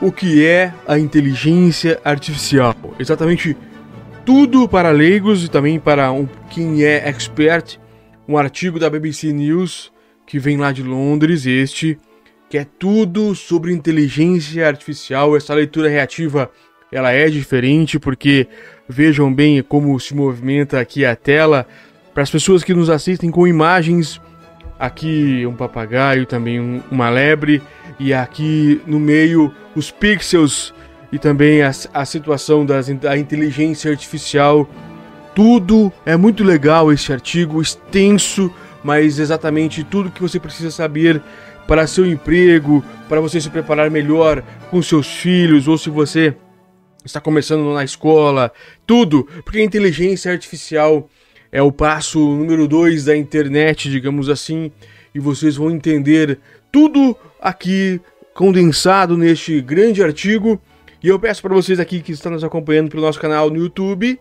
o que é a inteligência artificial. Exatamente tudo para leigos e também para um, quem é expert. Um artigo da BBC News que vem lá de Londres, este, que é tudo sobre inteligência artificial. Essa leitura reativa ela é diferente porque vejam bem como se movimenta aqui a tela para as pessoas que nos assistem com imagens. Aqui um papagaio, também um, uma lebre e aqui no meio os pixels e também a, a situação das, da inteligência artificial. Tudo é muito legal esse artigo, extenso, mas exatamente tudo que você precisa saber para seu emprego, para você se preparar melhor com seus filhos, ou se você está começando na escola, tudo, porque a inteligência artificial é o passo número 2 da internet, digamos assim, e vocês vão entender tudo aqui condensado neste grande artigo. E eu peço para vocês aqui que estão nos acompanhando pelo nosso canal no YouTube,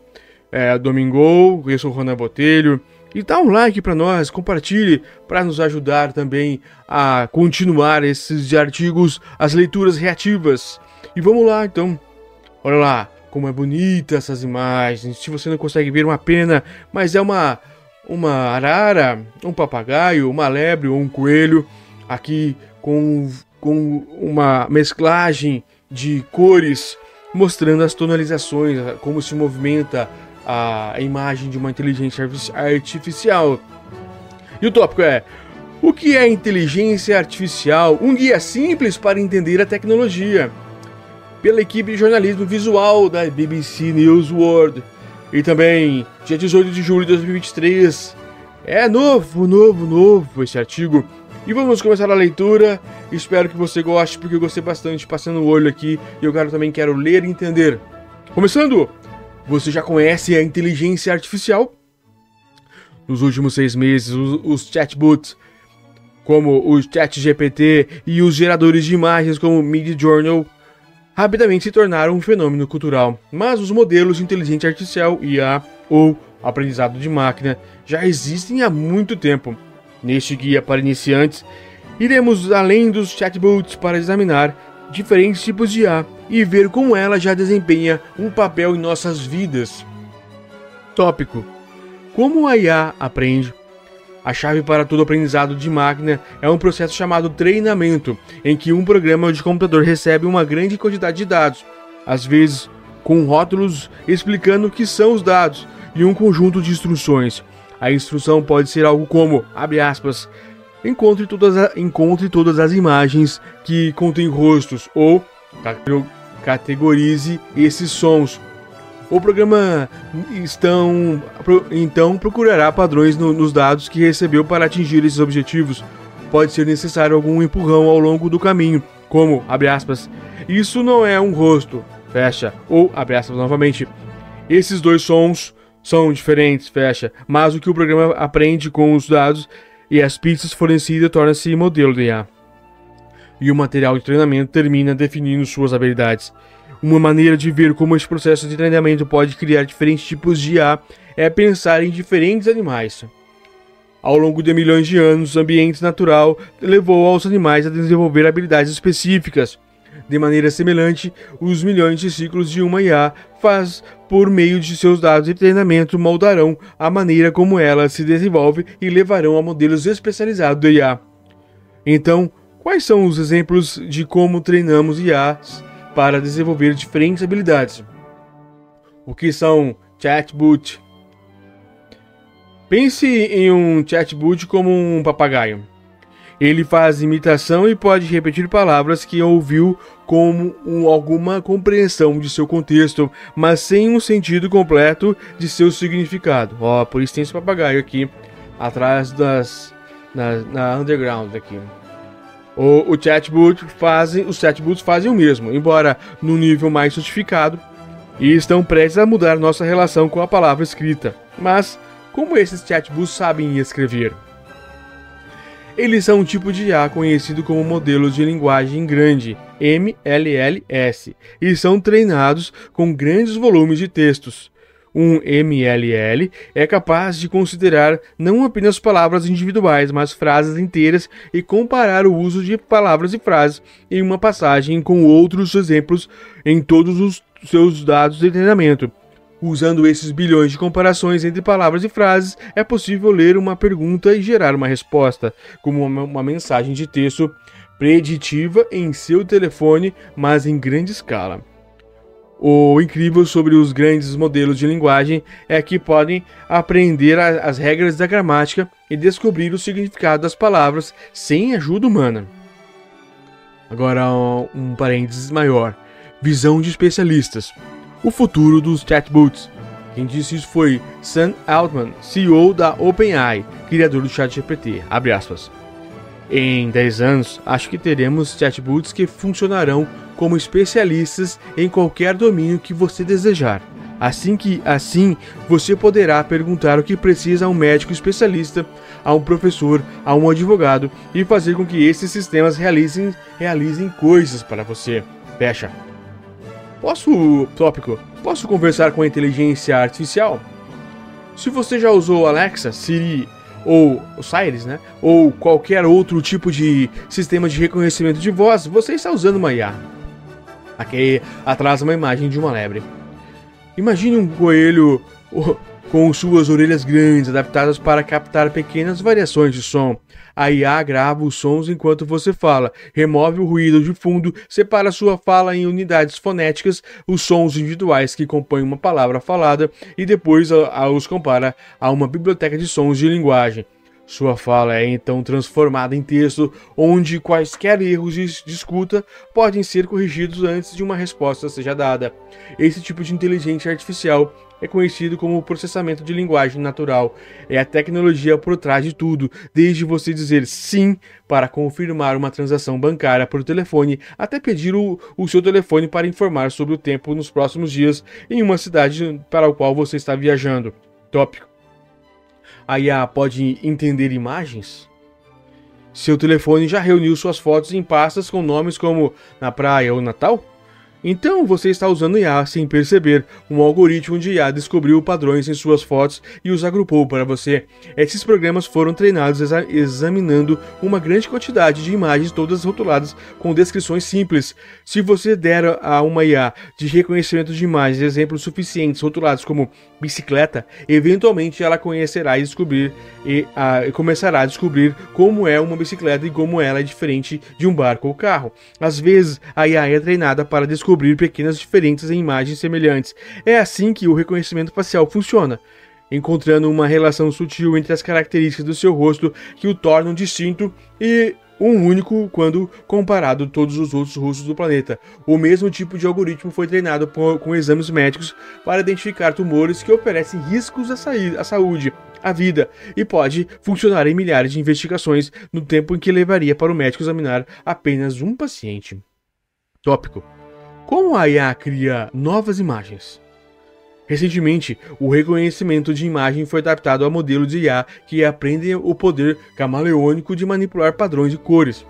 é, Domingo, eu sou o Ronan Botelho, e dá um like para nós, compartilhe para nos ajudar também a continuar esses artigos, as leituras reativas. E vamos lá então. Olha lá como é bonita essas imagens. Se você não consegue ver uma pena, mas é uma uma arara, um papagaio, uma lebre ou um coelho aqui com com uma mesclagem de cores mostrando as tonalizações, como se movimenta a imagem de uma inteligência artificial. E o tópico é: o que é inteligência artificial? Um guia simples para entender a tecnologia. Pela equipe de jornalismo visual da BBC News World. E também, dia 18 de julho de 2023. É novo, novo, novo esse artigo e vamos começar a leitura. Espero que você goste, porque eu gostei bastante passando o olho aqui e eu quero, também quero ler e entender. Começando! Você já conhece a inteligência artificial? Nos últimos seis meses, os, os chatbots, como o ChatGPT e os geradores de imagens como Midjourney, rapidamente se tornaram um fenômeno cultural. Mas os modelos de inteligência artificial, IA ou aprendizado de máquina, já existem há muito tempo Neste guia para iniciantes, iremos além dos chatbots para examinar diferentes tipos de IA e ver como ela já desempenha um papel em nossas vidas. Tópico: Como a IA aprende? A chave para todo aprendizado de máquina é um processo chamado treinamento, em que um programa de computador recebe uma grande quantidade de dados, às vezes com rótulos explicando o que são os dados e um conjunto de instruções. A instrução pode ser algo como, abre aspas, encontre todas, a, encontre todas as imagens que contêm rostos ou categorize esses sons. O programa estão, então procurará padrões no, nos dados que recebeu para atingir esses objetivos. Pode ser necessário algum empurrão ao longo do caminho, como, abre aspas, isso não é um rosto, fecha, ou, abre aspas novamente, esses dois sons são diferentes, fecha, mas o que o programa aprende com os dados e as pistas fornecidas torna-se modelo de IA. E o material de treinamento termina definindo suas habilidades. Uma maneira de ver como esse processo de treinamento pode criar diferentes tipos de IA é pensar em diferentes animais. Ao longo de milhões de anos, o ambiente natural levou aos animais a desenvolver habilidades específicas. De maneira semelhante, os milhões de ciclos de uma IA faz por meio de seus dados de treinamento moldarão a maneira como ela se desenvolve e levarão a modelos especializados de IA. Então, quais são os exemplos de como treinamos IAs para desenvolver diferentes habilidades? O que são chatbot? Pense em um chatbot como um papagaio. Ele faz imitação e pode repetir palavras que ouviu com um, alguma compreensão de seu contexto, mas sem um sentido completo de seu significado. Ó, por isso tem esse papagaio aqui atrás das na, na underground aqui. O, o chatbot fazem, os chatbots fazem o mesmo, embora no nível mais sofisticado, e estão prestes a mudar nossa relação com a palavra escrita. Mas como esses chatbots sabem escrever? Eles são um tipo de IA conhecido como modelos de linguagem grande, MLLS, e são treinados com grandes volumes de textos. Um MLL é capaz de considerar não apenas palavras individuais, mas frases inteiras e comparar o uso de palavras e frases em uma passagem com outros exemplos em todos os seus dados de treinamento. Usando esses bilhões de comparações entre palavras e frases, é possível ler uma pergunta e gerar uma resposta, como uma, mensagem de texto preditiva em seu telefone, mas em grande escala. O incrível sobre os grandes modelos de linguagem é que podem aprender as regras da gramática e descobrir o significado das palavras sem ajuda humana. Agora, um parênteses maior: visão de especialistas. O futuro dos chatbots. Quem disse isso foi Sam Altman, CEO da OpenAI, criador do ChatGPT. Em 10 anos, acho que teremos chatbots que funcionarão como especialistas em qualquer domínio que você desejar. Assim que assim, você poderá perguntar o que precisa a um médico especialista, a um professor, a um advogado e fazer com que esses sistemas realizem, realizem coisas para você. Fecha. Posso, tópico, posso conversar com a inteligência artificial? Se você já usou Alexa, Siri ou Osiris, né? Ou qualquer outro tipo de sistema de reconhecimento de voz, você está usando uma IA. Aqui atrás uma imagem de uma lebre. Imagine um coelho com suas orelhas grandes adaptadas para captar pequenas variações de som. A IA grava os sons enquanto você fala, remove o ruído de fundo, separa sua fala em unidades fonéticas, os sons individuais que compõem uma palavra falada e depois os compara a uma biblioteca de sons de linguagem. Sua fala é então transformada em texto, onde quaisquer erros de escuta podem ser corrigidos antes de uma resposta seja dada. Esse tipo de inteligência artificial é conhecido como processamento de linguagem natural. É a tecnologia por trás de tudo, desde você dizer sim para confirmar uma transação bancária por telefone, até pedir o, o seu telefone para informar sobre o tempo nos próximos dias em uma cidade para a qual você está viajando. Tópico. A IA pode entender imagens? Seu telefone já reuniu suas fotos em pastas com nomes como na praia ou Natal? Então você está usando IA sem perceber. Um algoritmo de IA descobriu padrões em suas fotos e os agrupou para você. Esses programas foram treinados exa examinando uma grande quantidade de imagens, todas rotuladas com descrições simples. Se você der a uma IA de reconhecimento de imagens exemplos suficientes rotulados como bicicleta, eventualmente ela conhecerá e descobrir e a, começará a descobrir como é uma bicicleta e como ela é diferente de um barco ou carro. Às vezes, a IA é treinada para descobrir pequenas diferenças em imagens semelhantes. É assim que o reconhecimento facial funciona encontrando uma relação sutil entre as características do seu rosto que o tornam distinto e um único quando comparado a todos os outros rostos do planeta. O mesmo tipo de algoritmo foi treinado com exames médicos para identificar tumores que oferecem riscos à, à saúde, à vida, e pode funcionar em milhares de investigações no tempo em que levaria para o médico examinar apenas um paciente. Tópico: Como a IA cria novas imagens? Recentemente, o reconhecimento de imagem foi adaptado a modelos de IA que aprendem o poder camaleônico de manipular padrões de cores.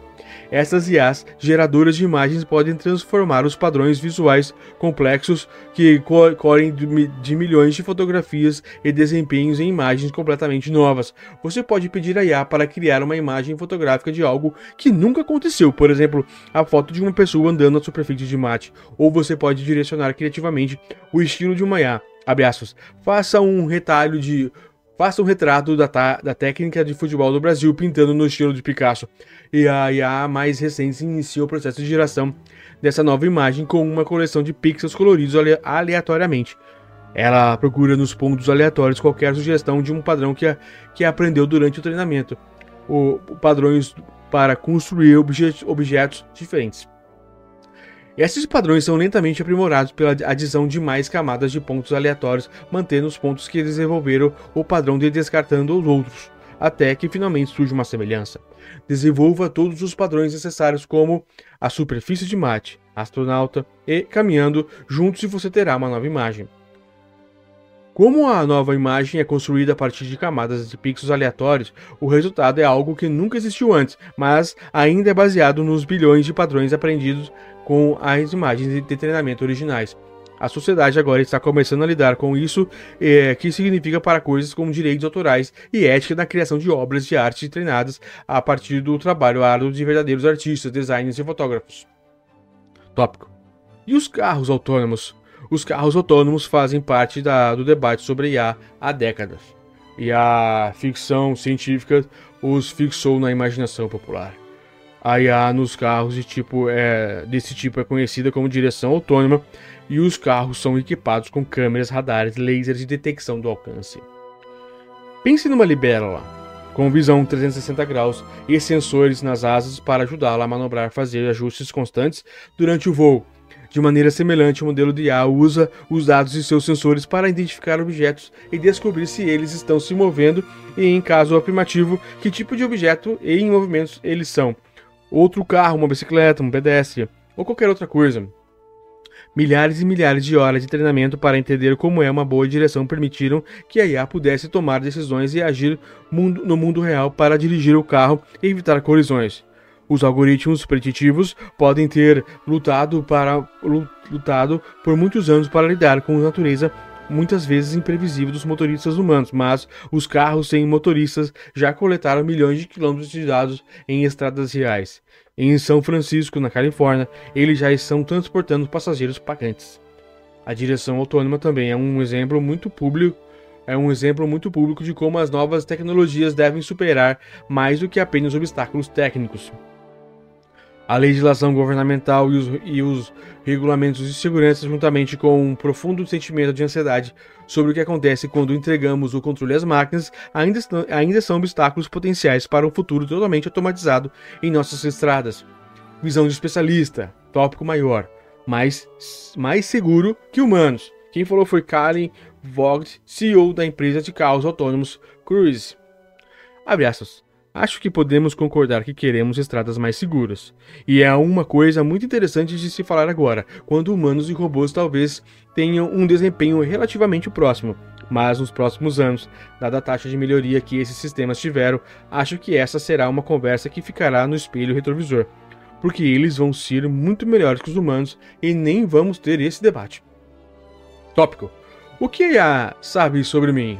Essas IAs geradoras de imagens podem transformar os padrões visuais complexos que correm de milhões de fotografias e desempenhos em imagens completamente novas. Você pode pedir a IA para criar uma imagem fotográfica de algo que nunca aconteceu, por exemplo, a foto de uma pessoa andando na superfície de mate, ou você pode direcionar criativamente o estilo de uma IA. Abre aspas. Faça um retalho de Faça um retrato da, da técnica de futebol do Brasil pintando no estilo de Picasso. E a IA mais recente inicia o processo de geração dessa nova imagem com uma coleção de pixels coloridos aleatoriamente. Ela procura nos pontos aleatórios qualquer sugestão de um padrão que, a, que aprendeu durante o treinamento, ou padrões para construir objet, objetos diferentes. Esses padrões são lentamente aprimorados pela adição de mais camadas de pontos aleatórios, mantendo os pontos que desenvolveram o padrão de descartando os outros, até que finalmente surge uma semelhança. Desenvolva todos os padrões necessários, como a superfície de mate, astronauta e caminhando, juntos e você terá uma nova imagem. Como a nova imagem é construída a partir de camadas de pixels aleatórios, o resultado é algo que nunca existiu antes, mas ainda é baseado nos bilhões de padrões aprendidos com as imagens de treinamento originais. A sociedade agora está começando a lidar com isso, é, que significa para coisas como direitos autorais e ética na criação de obras de arte treinadas a partir do trabalho árduo de verdadeiros artistas, designers e fotógrafos. Tópico. E os carros autônomos? Os carros autônomos fazem parte da, do debate sobre IA há décadas. E a ficção científica os fixou na imaginação popular. A IA nos carros de tipo, é, desse tipo é conhecida como direção autônoma e os carros são equipados com câmeras, radares, lasers de detecção do alcance. Pense numa libélula, com visão 360 graus e sensores nas asas para ajudá-la a manobrar e fazer ajustes constantes durante o voo. De maneira semelhante, o modelo de IA usa os dados de seus sensores para identificar objetos e descobrir se eles estão se movendo e, em caso afirmativo, que tipo de objeto e em movimentos eles são. Outro carro, uma bicicleta, um pedestre ou qualquer outra coisa. Milhares e milhares de horas de treinamento para entender como é uma boa direção permitiram que a IA pudesse tomar decisões e agir no mundo real para dirigir o carro e evitar colisões. Os algoritmos preditivos podem ter lutado, para, lutado por muitos anos para lidar com a natureza muitas vezes imprevisível dos motoristas humanos, mas os carros sem motoristas já coletaram milhões de quilômetros de dados em estradas reais. Em São Francisco, na Califórnia, eles já estão transportando passageiros pagantes. A direção autônoma também é um exemplo muito público é um exemplo muito público de como as novas tecnologias devem superar mais do que apenas obstáculos técnicos. A legislação governamental e os, e os, regulamentos de segurança, juntamente com um profundo sentimento de ansiedade sobre o que acontece quando entregamos o controle às máquinas, ainda, ainda são obstáculos potenciais para um futuro totalmente automatizado em nossas estradas. Visão de especialista, tópico maior, mais, mais seguro que humanos. Quem falou foi Karen Vogt, CEO da empresa de carros autônomos Cruise. Abre aspas. Acho que podemos concordar que queremos estradas mais seguras. E é uma coisa muito interessante de se falar agora, quando humanos e robôs talvez tenham um desempenho relativamente próximo. Mas nos próximos anos, dada a taxa de melhoria que esses sistemas tiveram, acho que essa será uma conversa que ficará no espelho retrovisor. Porque eles vão ser muito melhores que os humanos e nem vamos ter esse debate. Tópico: O que a sabe sobre mim?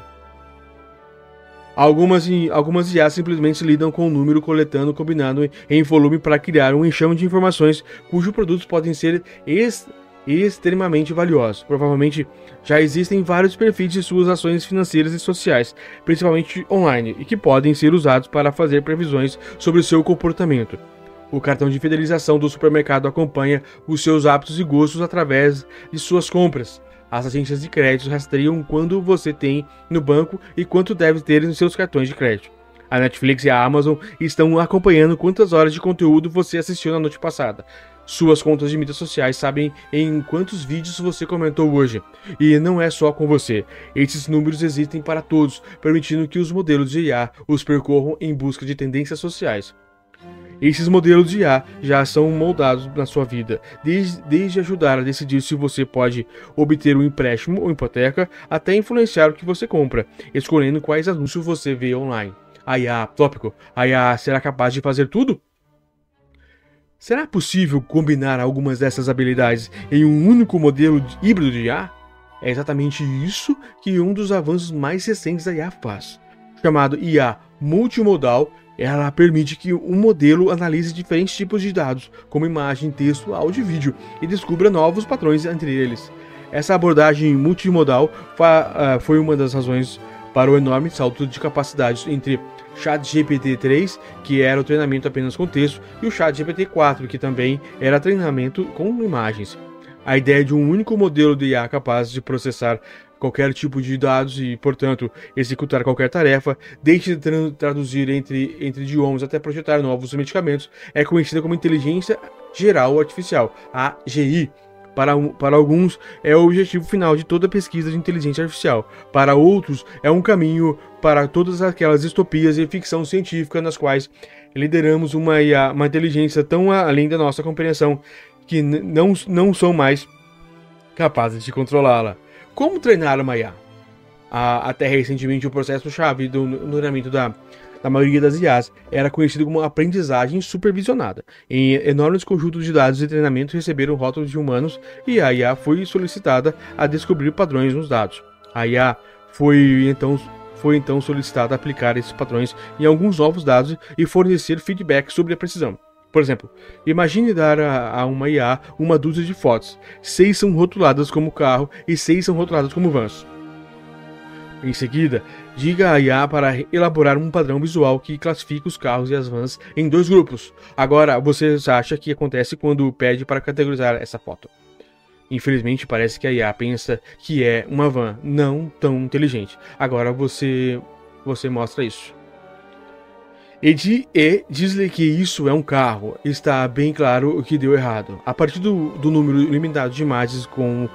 Algumas, algumas IA simplesmente lidam com o número coletando combinado em volume para criar um enxame de informações cujos produtos podem ser ex extremamente valiosos. Provavelmente já existem vários perfis de suas ações financeiras e sociais, principalmente online, e que podem ser usados para fazer previsões sobre o seu comportamento. O cartão de fidelização do supermercado acompanha os seus hábitos e gostos através de suas compras. As agências de crédito rastreiam quando você tem no banco e quanto deve ter nos seus cartões de crédito. A Netflix e a Amazon estão acompanhando quantas horas de conteúdo você assistiu na noite passada. Suas contas de mídias sociais sabem em quantos vídeos você comentou hoje. E não é só com você. Esses números existem para todos, permitindo que os modelos de IA os percorram em busca de tendências sociais. Esses modelos de IA já são moldados na sua vida, desde, desde ajudar a decidir se você pode obter um empréstimo ou hipoteca, até influenciar o que você compra, escolhendo quais anúncios você vê online. A IA, tópico, a IA será capaz de fazer tudo? Será possível combinar algumas dessas habilidades em um único modelo híbrido de IA? É exatamente isso que um dos avanços mais recentes da IA faz, chamado IA multimodal ela permite que um modelo analise diferentes tipos de dados, como imagem, texto, áudio e vídeo, e descubra novos padrões entre eles. Essa abordagem multimodal ah, foi uma das razões para o enorme salto de capacidade entre ChatGPT 3, que era o treinamento apenas com texto, e o ChatGPT 4, que também era treinamento com imagens. A ideia de um único modelo de IA capaz de processar qualquer tipo de dados e, portanto, executar qualquer tarefa, desde tra traduzir entre, entre idiomas até projetar novos medicamentos, é conhecida como inteligência geral artificial, AGI. Para, para alguns, é o objetivo final de toda pesquisa de inteligência artificial. Para outros, é um caminho para todas aquelas distopias e ficção científica nas quais lideramos uma, uma inteligência tão além da nossa compreensão que não, não são mais capazes de controlá-la. Como treinar uma IA? Até recentemente o processo-chave do treinamento da, da maioria das IAs era conhecido como aprendizagem supervisionada. Em enormes conjuntos de dados de treinamento receberam rótulos de humanos e a IA foi solicitada a descobrir padrões nos dados. A IA foi então foi então solicitada a aplicar esses padrões em alguns novos dados e fornecer feedback sobre a precisão. Por exemplo, imagine dar a, a, uma IA uma dúzia de fotos. Seis são rotuladas como carro e seis são rotuladas como vans. Em seguida, diga a IA para elaborar um padrão visual que classifique os carros e as vans em dois grupos. Agora, você acha que acontece quando pede para categorizar essa foto? Infelizmente, parece que a IA pensa que é uma van não tão inteligente. Agora você você mostra isso. E, de, e diz-lhe que isso é um carro. Está bem claro o que deu errado. A partir do, do número limitado de imagens com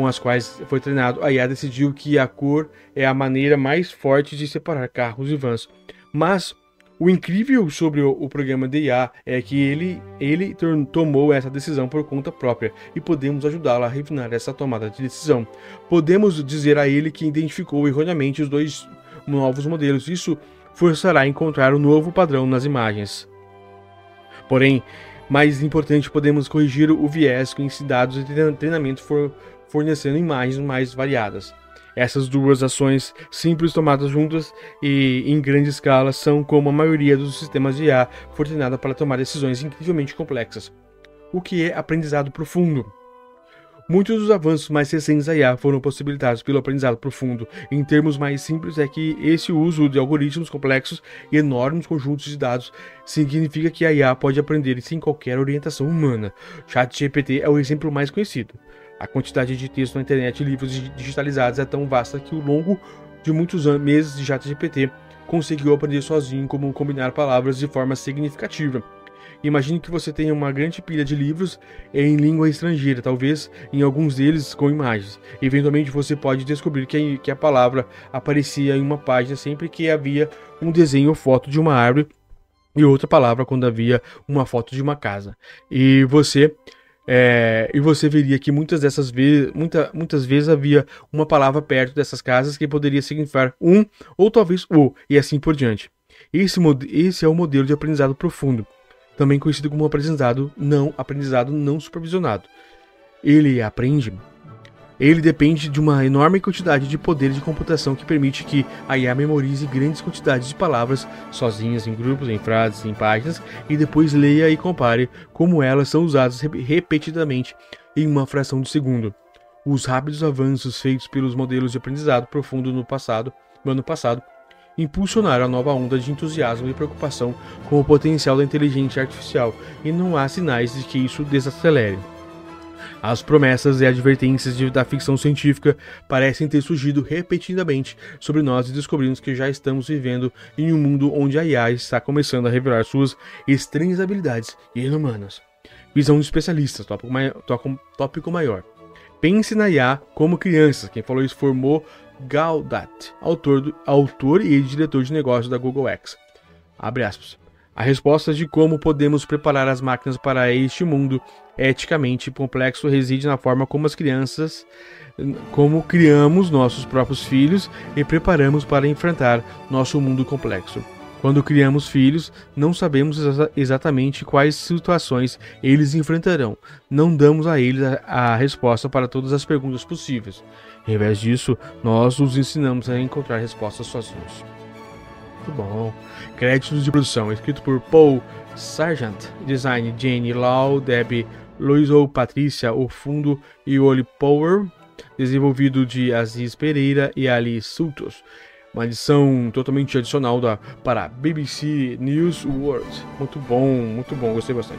com as quais foi treinado, a IA decidiu que a cor é a maneira mais forte de separar carros e vans. Mas o incrível sobre o, o programa de IA é que ele, ele tomou essa decisão por conta própria e podemos ajudá-lo a refinar essa tomada de decisão. Podemos dizer a ele que identificou erroneamente os dois novos modelos. Isso forçará a encontrar um novo padrão nas imagens. Porém, mais importante, podemos corrigir o viés esses dados de treinamento for fornecendo imagens mais variadas. Essas duas ações simples tomadas juntas e em grande escala são como a maioria dos sistemas de IA for treinada para tomar decisões incrivelmente complexas. O que é aprendizado profundo? Muitos dos avanços mais recentes da IA foram possibilitados pelo aprendizado profundo. Em termos mais simples, é que esse uso de algoritmos complexos e enormes conjuntos de dados significa que a IA pode aprender sem qualquer orientação humana. ChatGPT é o exemplo mais conhecido. A quantidade de texto na internet e livros digitalizados é tão vasta que ao longo de muitos meses de ChatGPT conseguiu aprender sozinho como combinar palavras de forma significativa. Imagine que você tenha uma grande pilha de livros em língua estrangeira, talvez em alguns deles com imagens. Eventualmente você pode descobrir que, que a palavra aparecia em uma página sempre que havia um desenho ou foto de uma árvore e outra palavra quando havia uma foto de uma casa. E você é, e você veria que muitas dessas vezes, muita, muitas vezes havia uma palavra perto dessas casas que poderia significar um ou talvez o, e assim por diante. Esse, esse é o modelo de aprendizado profundo, também conhecido como aprendizado não aprendizado não supervisionado. Ele aprende ele depende de uma enorme quantidade de poder de computação que permite que a IA memorize grandes quantidades de palavras sozinhas em grupos, em frases, em páginas e depois leia e compare como elas são usadas repetidamente em uma fração de segundo. Os rápidos avanços feitos pelos modelos de aprendizado profundo no passado, no ano passado, impulsionaram a nova onda de entusiasmo e preocupação com o potencial da inteligência artificial, e não há sinais de que isso desacelere. As promessas e advertências de, da ficção científica parecem ter surgido repetidamente sobre nós e descobrimos que já estamos vivendo em um mundo onde a IA está começando a revelar suas estranhas habilidades inumanas. Visão de especialistas, tópico, tópico maior. Pense na IA como criança. Quem falou isso formou Gaudat, autor, do, autor e diretor de negócios da Google X. Abre aspas. A resposta de como podemos preparar as máquinas para este mundo eticamente complexo reside na forma como as crianças, como criamos nossos próprios filhos e preparamos para enfrentar nosso mundo complexo. Quando criamos filhos, não sabemos exa exatamente quais situações eles enfrentarão. Não damos a eles a, a resposta para todas as perguntas possíveis. Em vez disso, nós os ensinamos a encontrar respostas sozinhos. Muito bom. Créditos de produção: escrito por Paul Sargent, design Jane Lau, Debbie Loiso Patrícia O Fundo e Oli Power, desenvolvido de Aziz Pereira e Ali Sultos. Uma edição totalmente adicional da, para BBC News World. Muito bom, muito bom, gostei bastante.